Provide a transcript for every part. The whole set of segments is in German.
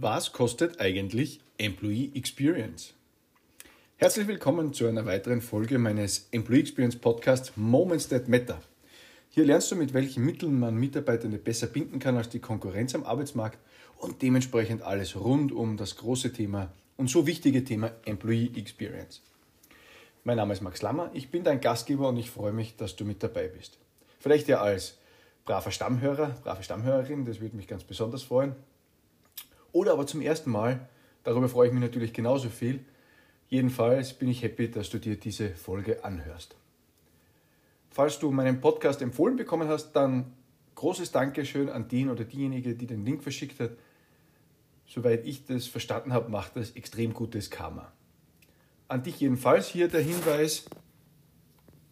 Was kostet eigentlich Employee Experience? Herzlich willkommen zu einer weiteren Folge meines Employee Experience Podcasts Moments That Matter. Hier lernst du, mit welchen Mitteln man Mitarbeitende besser binden kann als die Konkurrenz am Arbeitsmarkt und dementsprechend alles rund um das große Thema und so wichtige Thema Employee Experience. Mein Name ist Max Lammer, ich bin dein Gastgeber und ich freue mich, dass du mit dabei bist. Vielleicht ja als braver Stammhörer, brave Stammhörerin, das würde mich ganz besonders freuen. Oder aber zum ersten Mal, darüber freue ich mich natürlich genauso viel. Jedenfalls bin ich happy, dass du dir diese Folge anhörst. Falls du meinen Podcast empfohlen bekommen hast, dann großes Dankeschön an den oder diejenige, die den Link verschickt hat. Soweit ich das verstanden habe, macht das extrem gutes Karma. An dich jedenfalls hier der Hinweis,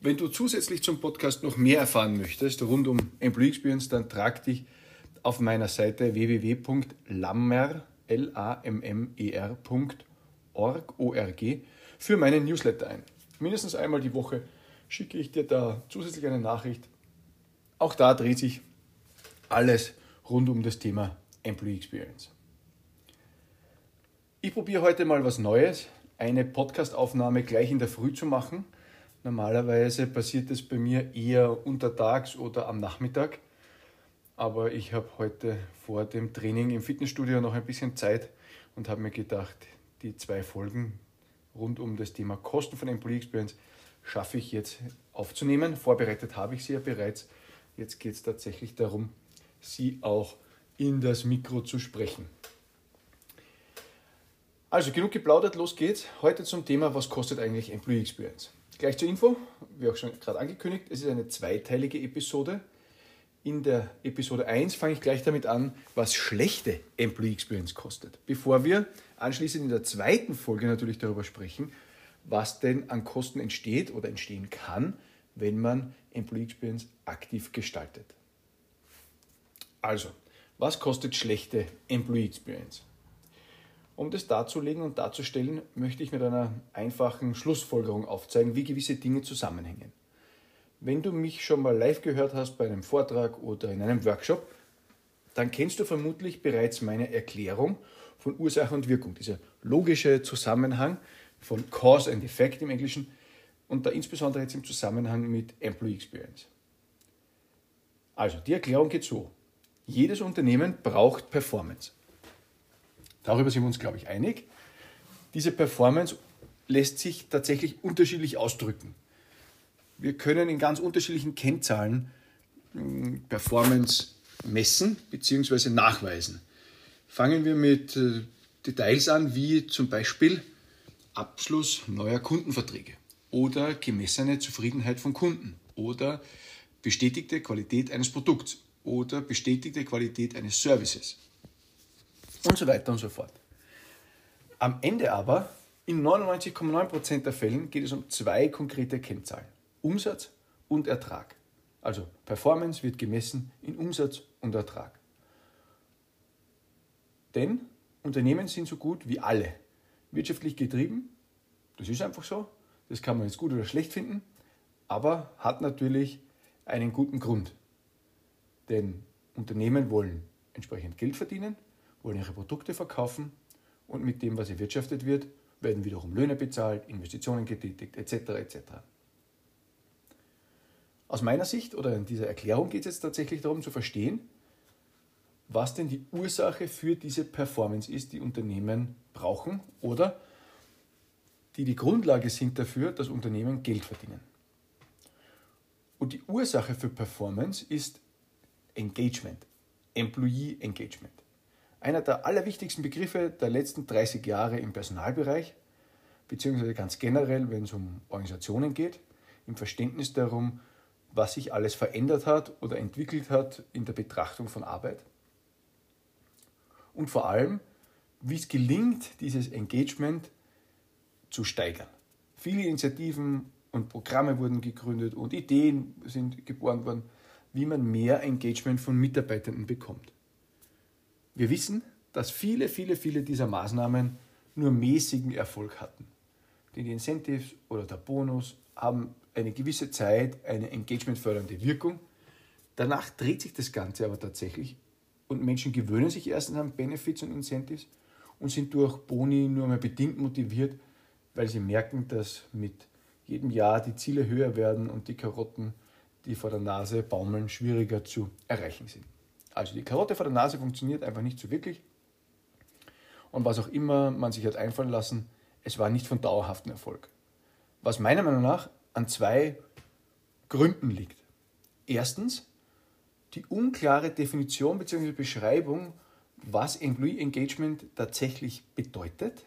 wenn du zusätzlich zum Podcast noch mehr erfahren möchtest rund um Employee Experience, dann trag dich auf meiner Seite www.lammer, L-A-M-M-E-R.org für meinen Newsletter ein. Mindestens einmal die Woche schicke ich dir da zusätzlich eine Nachricht. Auch da dreht sich alles rund um das Thema Employee Experience. Ich probiere heute mal was Neues, eine Podcastaufnahme gleich in der Früh zu machen. Normalerweise passiert es bei mir eher untertags oder am Nachmittag. Aber ich habe heute vor dem Training im Fitnessstudio noch ein bisschen Zeit und habe mir gedacht, die zwei Folgen rund um das Thema Kosten von Employee Experience schaffe ich jetzt aufzunehmen. Vorbereitet habe ich sie ja bereits. Jetzt geht es tatsächlich darum, sie auch in das Mikro zu sprechen. Also genug geplaudert, los geht's. Heute zum Thema, was kostet eigentlich Employee Experience? Gleich zur Info, wie auch schon gerade angekündigt, es ist eine zweiteilige Episode. In der Episode 1 fange ich gleich damit an, was schlechte Employee Experience kostet. Bevor wir anschließend in der zweiten Folge natürlich darüber sprechen, was denn an Kosten entsteht oder entstehen kann, wenn man Employee Experience aktiv gestaltet. Also, was kostet schlechte Employee Experience? Um das darzulegen und darzustellen, möchte ich mit einer einfachen Schlussfolgerung aufzeigen, wie gewisse Dinge zusammenhängen. Wenn du mich schon mal live gehört hast bei einem Vortrag oder in einem Workshop, dann kennst du vermutlich bereits meine Erklärung von Ursache und Wirkung, dieser logische Zusammenhang von Cause and Effect im Englischen und da insbesondere jetzt im Zusammenhang mit Employee Experience. Also, die Erklärung geht so. Jedes Unternehmen braucht Performance. Darüber sind wir uns, glaube ich, einig. Diese Performance lässt sich tatsächlich unterschiedlich ausdrücken. Wir können in ganz unterschiedlichen Kennzahlen hm, Performance messen bzw. nachweisen. Fangen wir mit äh, Details an, wie zum Beispiel Abschluss neuer Kundenverträge oder gemessene Zufriedenheit von Kunden oder bestätigte Qualität eines Produkts oder bestätigte Qualität eines Services und so weiter und so fort. Am Ende aber, in 99,9% der Fällen geht es um zwei konkrete Kennzahlen. Umsatz und Ertrag. Also Performance wird gemessen in Umsatz und Ertrag. Denn Unternehmen sind so gut wie alle wirtschaftlich getrieben. Das ist einfach so. Das kann man jetzt gut oder schlecht finden, aber hat natürlich einen guten Grund. Denn Unternehmen wollen entsprechend Geld verdienen, wollen ihre Produkte verkaufen und mit dem, was erwirtschaftet wird, werden wiederum Löhne bezahlt, Investitionen getätigt etc. etc. Aus meiner Sicht oder in dieser Erklärung geht es jetzt tatsächlich darum zu verstehen, was denn die Ursache für diese Performance ist, die Unternehmen brauchen oder die die Grundlage sind dafür, dass Unternehmen Geld verdienen. Und die Ursache für Performance ist Engagement, Employee Engagement. Einer der allerwichtigsten Begriffe der letzten 30 Jahre im Personalbereich, beziehungsweise ganz generell, wenn es um Organisationen geht, im Verständnis darum, was sich alles verändert hat oder entwickelt hat in der Betrachtung von Arbeit. Und vor allem, wie es gelingt, dieses Engagement zu steigern. Viele Initiativen und Programme wurden gegründet und Ideen sind geboren worden, wie man mehr Engagement von Mitarbeitenden bekommt. Wir wissen, dass viele, viele, viele dieser Maßnahmen nur mäßigen Erfolg hatten. Die Incentives oder der Bonus haben eine gewisse Zeit eine engagementfördernde Wirkung. Danach dreht sich das Ganze aber tatsächlich und Menschen gewöhnen sich erstens an Benefits und Incentives und sind durch Boni nur mal bedingt motiviert, weil sie merken, dass mit jedem Jahr die Ziele höher werden und die Karotten, die vor der Nase baumeln, schwieriger zu erreichen sind. Also die Karotte vor der Nase funktioniert einfach nicht so wirklich. Und was auch immer man sich hat einfallen lassen, es war nicht von dauerhaftem Erfolg. Was meiner Meinung nach an zwei Gründen liegt. Erstens die unklare Definition bzw. Beschreibung, was Employee Engagement tatsächlich bedeutet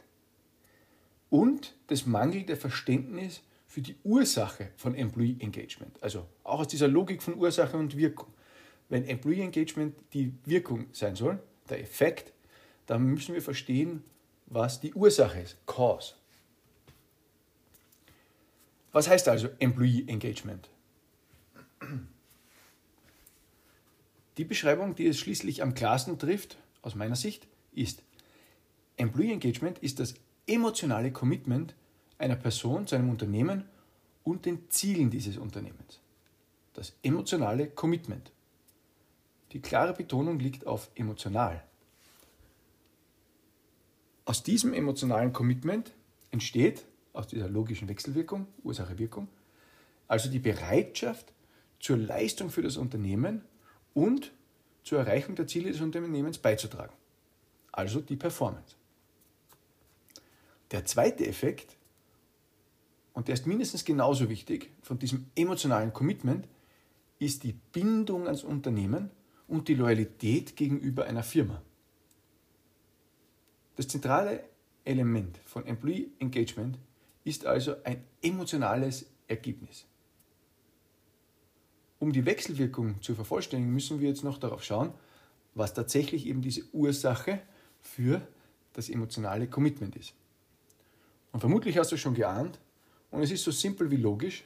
und das mangelnde Verständnis für die Ursache von Employee Engagement. Also auch aus dieser Logik von Ursache und Wirkung. Wenn Employee Engagement die Wirkung sein soll, der Effekt, dann müssen wir verstehen, was die Ursache ist, Cause. Was heißt also Employee Engagement? Die Beschreibung, die es schließlich am klarsten trifft, aus meiner Sicht, ist, Employee Engagement ist das emotionale Commitment einer Person zu einem Unternehmen und den Zielen dieses Unternehmens. Das emotionale Commitment. Die klare Betonung liegt auf emotional. Aus diesem emotionalen Commitment entsteht, aus dieser logischen Wechselwirkung, Ursache-Wirkung, also die Bereitschaft zur Leistung für das Unternehmen und zur Erreichung der Ziele des Unternehmens beizutragen. Also die Performance. Der zweite Effekt, und der ist mindestens genauso wichtig, von diesem emotionalen Commitment, ist die Bindung ans Unternehmen und die Loyalität gegenüber einer Firma. Das zentrale Element von Employee Engagement ist also ein emotionales Ergebnis. Um die Wechselwirkung zu vervollständigen, müssen wir jetzt noch darauf schauen, was tatsächlich eben diese Ursache für das emotionale Commitment ist. Und vermutlich hast du schon geahnt, und es ist so simpel wie logisch,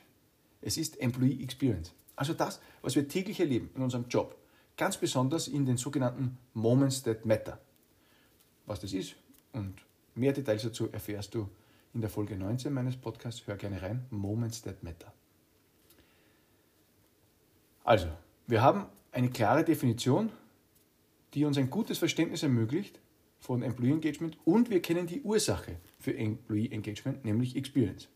es ist Employee Experience. Also das, was wir täglich erleben in unserem Job. Ganz besonders in den sogenannten Moments that matter. Was das ist und mehr Details dazu erfährst du in der Folge 19 meines Podcasts. Hör gerne rein. Moments that matter. Also, wir haben eine klare Definition, die uns ein gutes Verständnis ermöglicht von Employee Engagement und wir kennen die Ursache für Employee Engagement, nämlich Experience.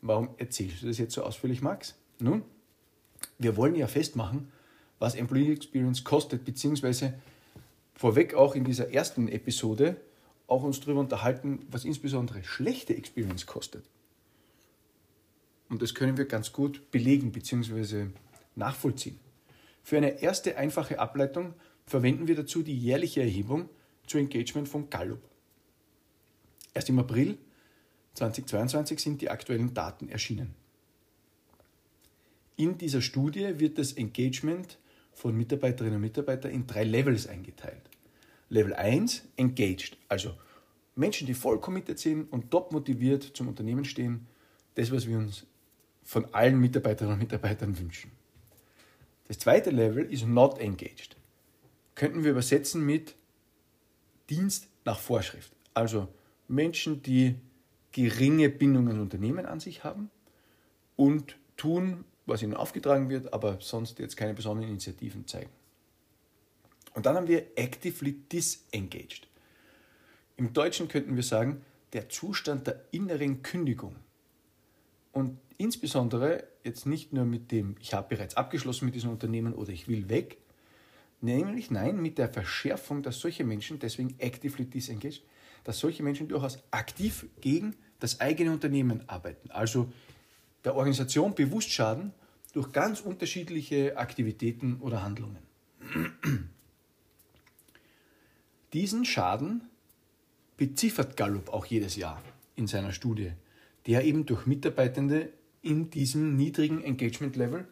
Warum erzählst du das jetzt so ausführlich, Max? Nun, wir wollen ja festmachen, was Employee Experience kostet, beziehungsweise vorweg auch in dieser ersten Episode auch uns darüber unterhalten, was insbesondere schlechte Experience kostet. Und das können wir ganz gut belegen bzw. nachvollziehen. Für eine erste einfache Ableitung verwenden wir dazu die jährliche Erhebung zu Engagement von Gallup. Erst im April 2022 sind die aktuellen Daten erschienen. In dieser Studie wird das Engagement von Mitarbeiterinnen und Mitarbeitern in drei Levels eingeteilt. Level 1, engaged, also Menschen, die voll committed sind und top motiviert zum Unternehmen stehen, das, was wir uns von allen Mitarbeiterinnen und Mitarbeitern wünschen. Das zweite Level ist not engaged. Könnten wir übersetzen mit Dienst nach Vorschrift. Also Menschen, die geringe Bindungen Unternehmen an sich haben und tun, was ihnen aufgetragen wird, aber sonst jetzt keine besonderen Initiativen zeigen. Und dann haben wir actively disengaged. Im Deutschen könnten wir sagen, der Zustand der inneren Kündigung. Und insbesondere jetzt nicht nur mit dem, ich habe bereits abgeschlossen mit diesem Unternehmen oder ich will weg, nämlich nein, mit der Verschärfung, dass solche Menschen, deswegen actively disengaged, dass solche Menschen durchaus aktiv gegen das eigene Unternehmen arbeiten. Also der Organisation bewusst schaden durch ganz unterschiedliche Aktivitäten oder Handlungen. Diesen Schaden beziffert Gallup auch jedes Jahr in seiner Studie, der eben durch Mitarbeitende in diesem niedrigen Engagement-Level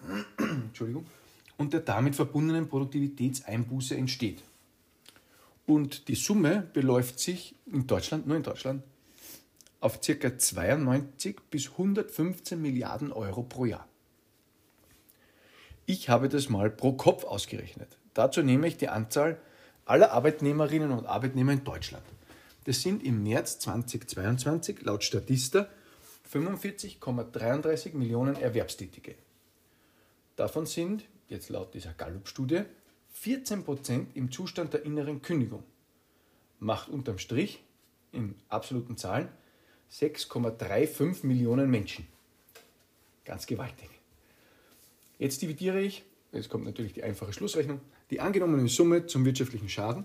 und der damit verbundenen Produktivitätseinbuße entsteht. Und die Summe beläuft sich in Deutschland, nur in Deutschland, auf ca. 92 bis 115 Milliarden Euro pro Jahr. Ich habe das mal pro Kopf ausgerechnet. Dazu nehme ich die Anzahl aller Arbeitnehmerinnen und Arbeitnehmer in Deutschland. Das sind im März 2022 laut Statista 45,33 Millionen Erwerbstätige. Davon sind jetzt laut dieser Gallup-Studie, 14% im Zustand der inneren Kündigung. Macht unterm Strich in absoluten Zahlen 6,35 Millionen Menschen. Ganz gewaltig. Jetzt dividiere ich, jetzt kommt natürlich die einfache Schlussrechnung, die angenommene Summe zum wirtschaftlichen Schaden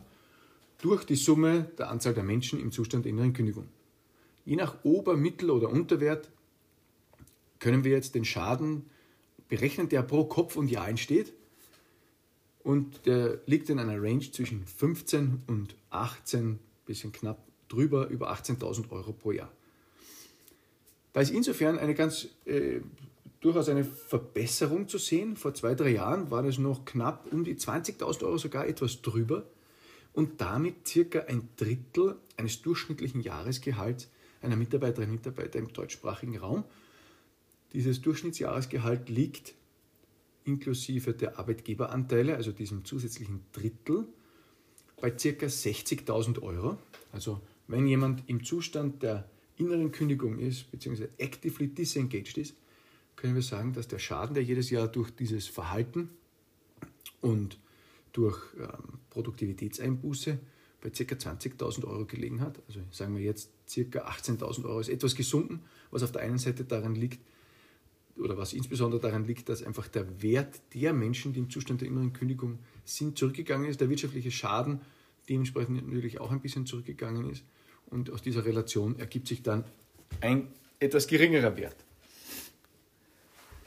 durch die Summe der Anzahl der Menschen im Zustand inneren Kündigung. Je nach Ober-, Mittel- oder Unterwert können wir jetzt den Schaden berechnen, der pro Kopf und Jahr entsteht. Und der liegt in einer Range zwischen 15 und 18, bisschen knapp drüber, über 18.000 Euro pro Jahr. Da ist insofern eine ganz äh, durchaus eine Verbesserung zu sehen. Vor zwei, drei Jahren war das noch knapp um die 20.000 Euro, sogar etwas drüber. Und damit circa ein Drittel eines durchschnittlichen Jahresgehalts einer Mitarbeiterin und Mitarbeiter im deutschsprachigen Raum. Dieses Durchschnittsjahresgehalt liegt inklusive der Arbeitgeberanteile, also diesem zusätzlichen Drittel, bei ca. 60.000 Euro. Also wenn jemand im Zustand der inneren Kündigung ist, beziehungsweise actively disengaged ist, können wir sagen, dass der Schaden, der jedes Jahr durch dieses Verhalten und durch ähm, Produktivitätseinbuße bei ca. 20.000 Euro gelegen hat. Also sagen wir jetzt ca. 18.000 Euro ist etwas gesunken, was auf der einen Seite daran liegt, oder was insbesondere daran liegt, dass einfach der Wert der Menschen, die im Zustand der inneren Kündigung sind, zurückgegangen ist, der wirtschaftliche Schaden dementsprechend natürlich auch ein bisschen zurückgegangen ist. Und aus dieser Relation ergibt sich dann ein etwas geringerer Wert.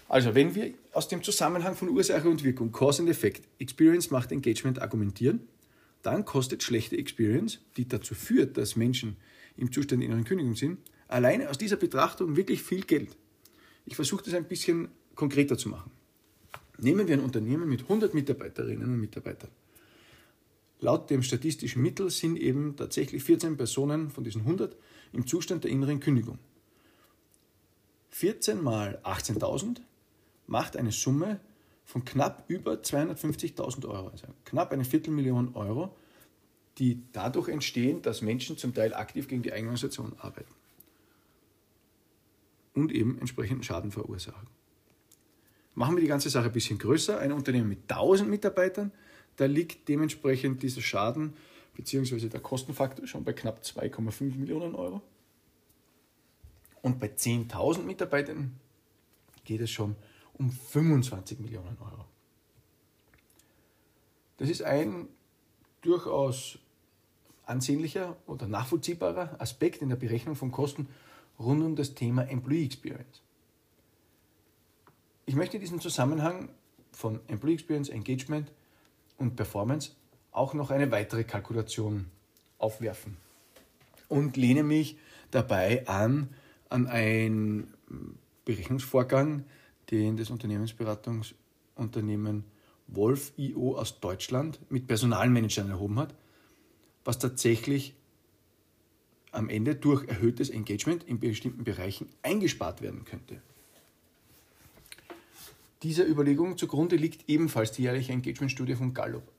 Also, wenn wir aus dem Zusammenhang von Ursache und Wirkung, Cause and Effect, Experience macht Engagement argumentieren, dann kostet schlechte Experience, die dazu führt, dass Menschen im Zustand der inneren Kündigung sind, alleine aus dieser Betrachtung wirklich viel Geld. Ich versuche das ein bisschen konkreter zu machen. Nehmen wir ein Unternehmen mit 100 Mitarbeiterinnen und Mitarbeitern. Laut dem statistischen Mittel sind eben tatsächlich 14 Personen von diesen 100 im Zustand der inneren Kündigung. 14 mal 18.000 macht eine Summe von knapp über 250.000 Euro, also knapp eine Viertelmillion Euro, die dadurch entstehen, dass Menschen zum Teil aktiv gegen die Eigenorganisation arbeiten und eben entsprechenden Schaden verursachen. Machen wir die ganze Sache ein bisschen größer. Ein Unternehmen mit 1000 Mitarbeitern, da liegt dementsprechend dieser Schaden bzw. der Kostenfaktor schon bei knapp 2,5 Millionen Euro. Und bei 10.000 Mitarbeitern geht es schon um 25 Millionen Euro. Das ist ein durchaus ansehnlicher oder nachvollziehbarer Aspekt in der Berechnung von Kosten rund um das Thema Employee Experience. Ich möchte in diesem Zusammenhang von Employee Experience, Engagement und Performance auch noch eine weitere Kalkulation aufwerfen und lehne mich dabei an an einen Berechnungsvorgang, den das Unternehmensberatungsunternehmen Wolf IO aus Deutschland mit Personalmanagern erhoben hat, was tatsächlich am Ende durch erhöhtes Engagement in bestimmten Bereichen eingespart werden könnte. Dieser Überlegung zugrunde liegt ebenfalls die jährliche Engagement-Studie von Gallup.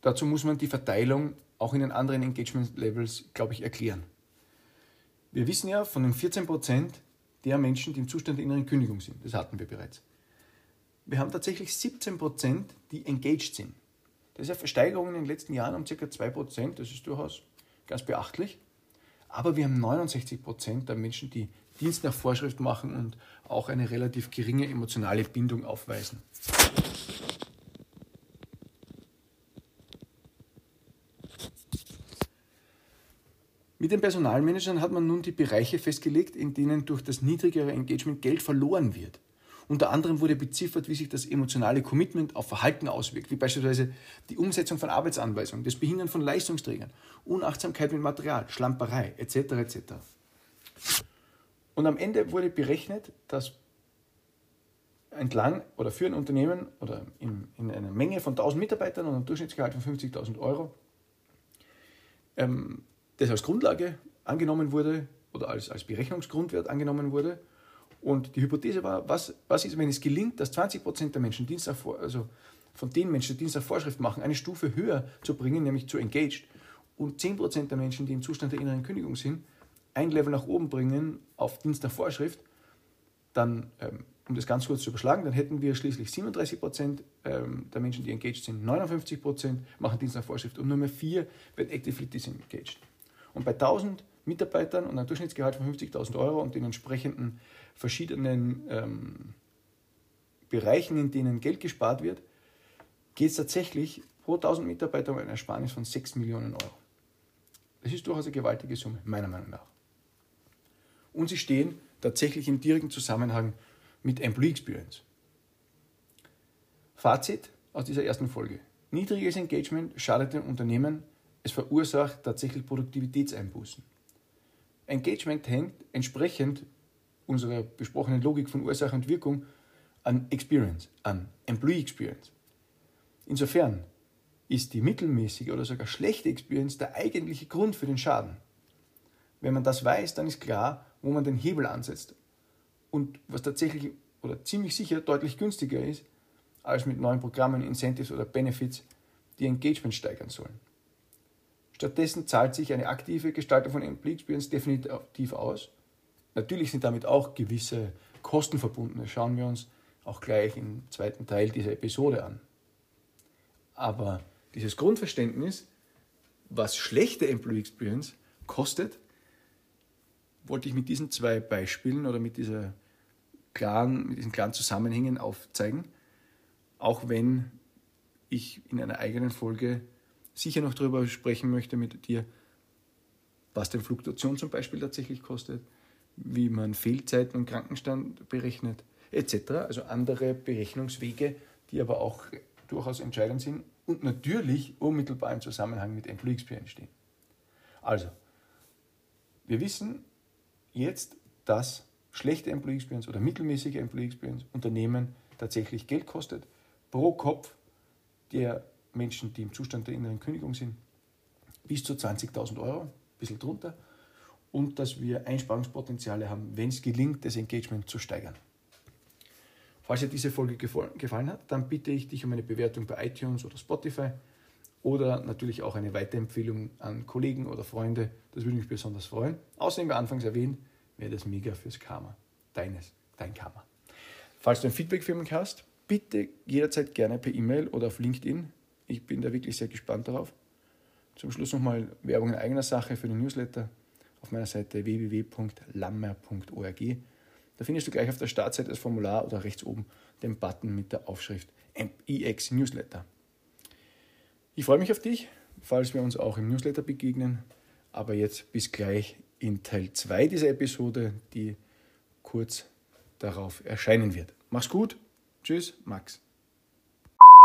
Dazu muss man die Verteilung auch in den anderen Engagement-Levels, glaube ich, erklären. Wir wissen ja von den 14 Prozent, der Menschen, die im Zustand der inneren Kündigung sind. Das hatten wir bereits. Wir haben tatsächlich 17 Prozent, die engaged sind. Das ist eine Versteigerung in den letzten Jahren um ca. 2 Prozent. Das ist durchaus ganz beachtlich. Aber wir haben 69 Prozent der Menschen, die Dienst nach Vorschrift machen und auch eine relativ geringe emotionale Bindung aufweisen. Mit den Personalmanagern hat man nun die Bereiche festgelegt, in denen durch das niedrigere Engagement Geld verloren wird. Unter anderem wurde beziffert, wie sich das emotionale Commitment auf Verhalten auswirkt, wie beispielsweise die Umsetzung von Arbeitsanweisungen, das Behindern von Leistungsträgern, Unachtsamkeit mit Material, Schlamperei etc. etc. Und am Ende wurde berechnet, dass entlang oder für ein Unternehmen oder in, in einer Menge von 1000 Mitarbeitern und einem Durchschnittsgehalt von 50.000 Euro ähm, das als Grundlage angenommen wurde oder als, als Berechnungsgrundwert angenommen wurde. Und die Hypothese war, was, was ist, wenn es gelingt, dass 20 der Menschen also von den Menschen, die Dienst nach Vorschrift machen, eine Stufe höher zu bringen, nämlich zu engaged, und 10% der Menschen, die im Zustand der inneren Kündigung sind, ein Level nach oben bringen auf Dienst nach Vorschrift, dann ähm, um das ganz kurz zu überschlagen, dann hätten wir schließlich 37 Prozent ähm, der Menschen, die engaged sind, 59 Prozent machen Dienst nach Vorschrift und nur mehr 4 werden actively disengaged. Und bei 1000 Mitarbeitern und einem Durchschnittsgehalt von 50.000 Euro und den entsprechenden verschiedenen ähm, Bereichen, in denen Geld gespart wird, geht es tatsächlich pro 1000 Mitarbeiter um eine Ersparnis von 6 Millionen Euro. Das ist durchaus eine gewaltige Summe, meiner Meinung nach. Und sie stehen tatsächlich im direkten Zusammenhang mit Employee Experience. Fazit aus dieser ersten Folge. Niedriges Engagement schadet dem Unternehmen, es verursacht tatsächlich Produktivitätseinbußen. Engagement hängt entsprechend unserer besprochenen Logik von Ursache und Wirkung an Experience, an Employee Experience. Insofern ist die mittelmäßige oder sogar schlechte Experience der eigentliche Grund für den Schaden. Wenn man das weiß, dann ist klar, wo man den Hebel ansetzt und was tatsächlich oder ziemlich sicher deutlich günstiger ist als mit neuen Programmen, Incentives oder Benefits, die Engagement steigern sollen. Stattdessen zahlt sich eine aktive Gestaltung von Employee Experience definitiv aus. Natürlich sind damit auch gewisse Kosten verbunden. Das schauen wir uns auch gleich im zweiten Teil dieser Episode an. Aber dieses Grundverständnis, was schlechte Employee Experience kostet, wollte ich mit diesen zwei Beispielen oder mit, dieser klaren, mit diesen klaren Zusammenhängen aufzeigen, auch wenn ich in einer eigenen Folge sicher noch darüber sprechen möchte mit dir, was denn Fluktuation zum Beispiel tatsächlich kostet, wie man Fehlzeiten und Krankenstand berechnet, etc. Also andere Berechnungswege, die aber auch durchaus entscheidend sind und natürlich unmittelbar im Zusammenhang mit Employee Experience stehen. Also, wir wissen jetzt, dass schlechte Employee Experience oder mittelmäßige Employee Experience Unternehmen tatsächlich Geld kostet. Pro Kopf der Menschen, die im Zustand der inneren Kündigung sind, bis zu 20.000 Euro, ein bisschen drunter. Und dass wir Einsparungspotenziale haben, wenn es gelingt, das Engagement zu steigern. Falls dir diese Folge gefallen hat, dann bitte ich dich um eine Bewertung bei iTunes oder Spotify oder natürlich auch eine Weiterempfehlung an Kollegen oder Freunde. Das würde mich besonders freuen. Außerdem, wie anfangs erwähnt, wäre das mega fürs Karma. Deines, dein Karma. Falls du ein Feedback für mich hast, bitte jederzeit gerne per E-Mail oder auf LinkedIn. Ich bin da wirklich sehr gespannt darauf. Zum Schluss nochmal Werbung in eigener Sache für den Newsletter auf meiner Seite www.lammer.org. Da findest du gleich auf der Startseite das Formular oder rechts oben den Button mit der Aufschrift EX Newsletter. Ich freue mich auf dich, falls wir uns auch im Newsletter begegnen. Aber jetzt bis gleich in Teil 2 dieser Episode, die kurz darauf erscheinen wird. Mach's gut. Tschüss, Max.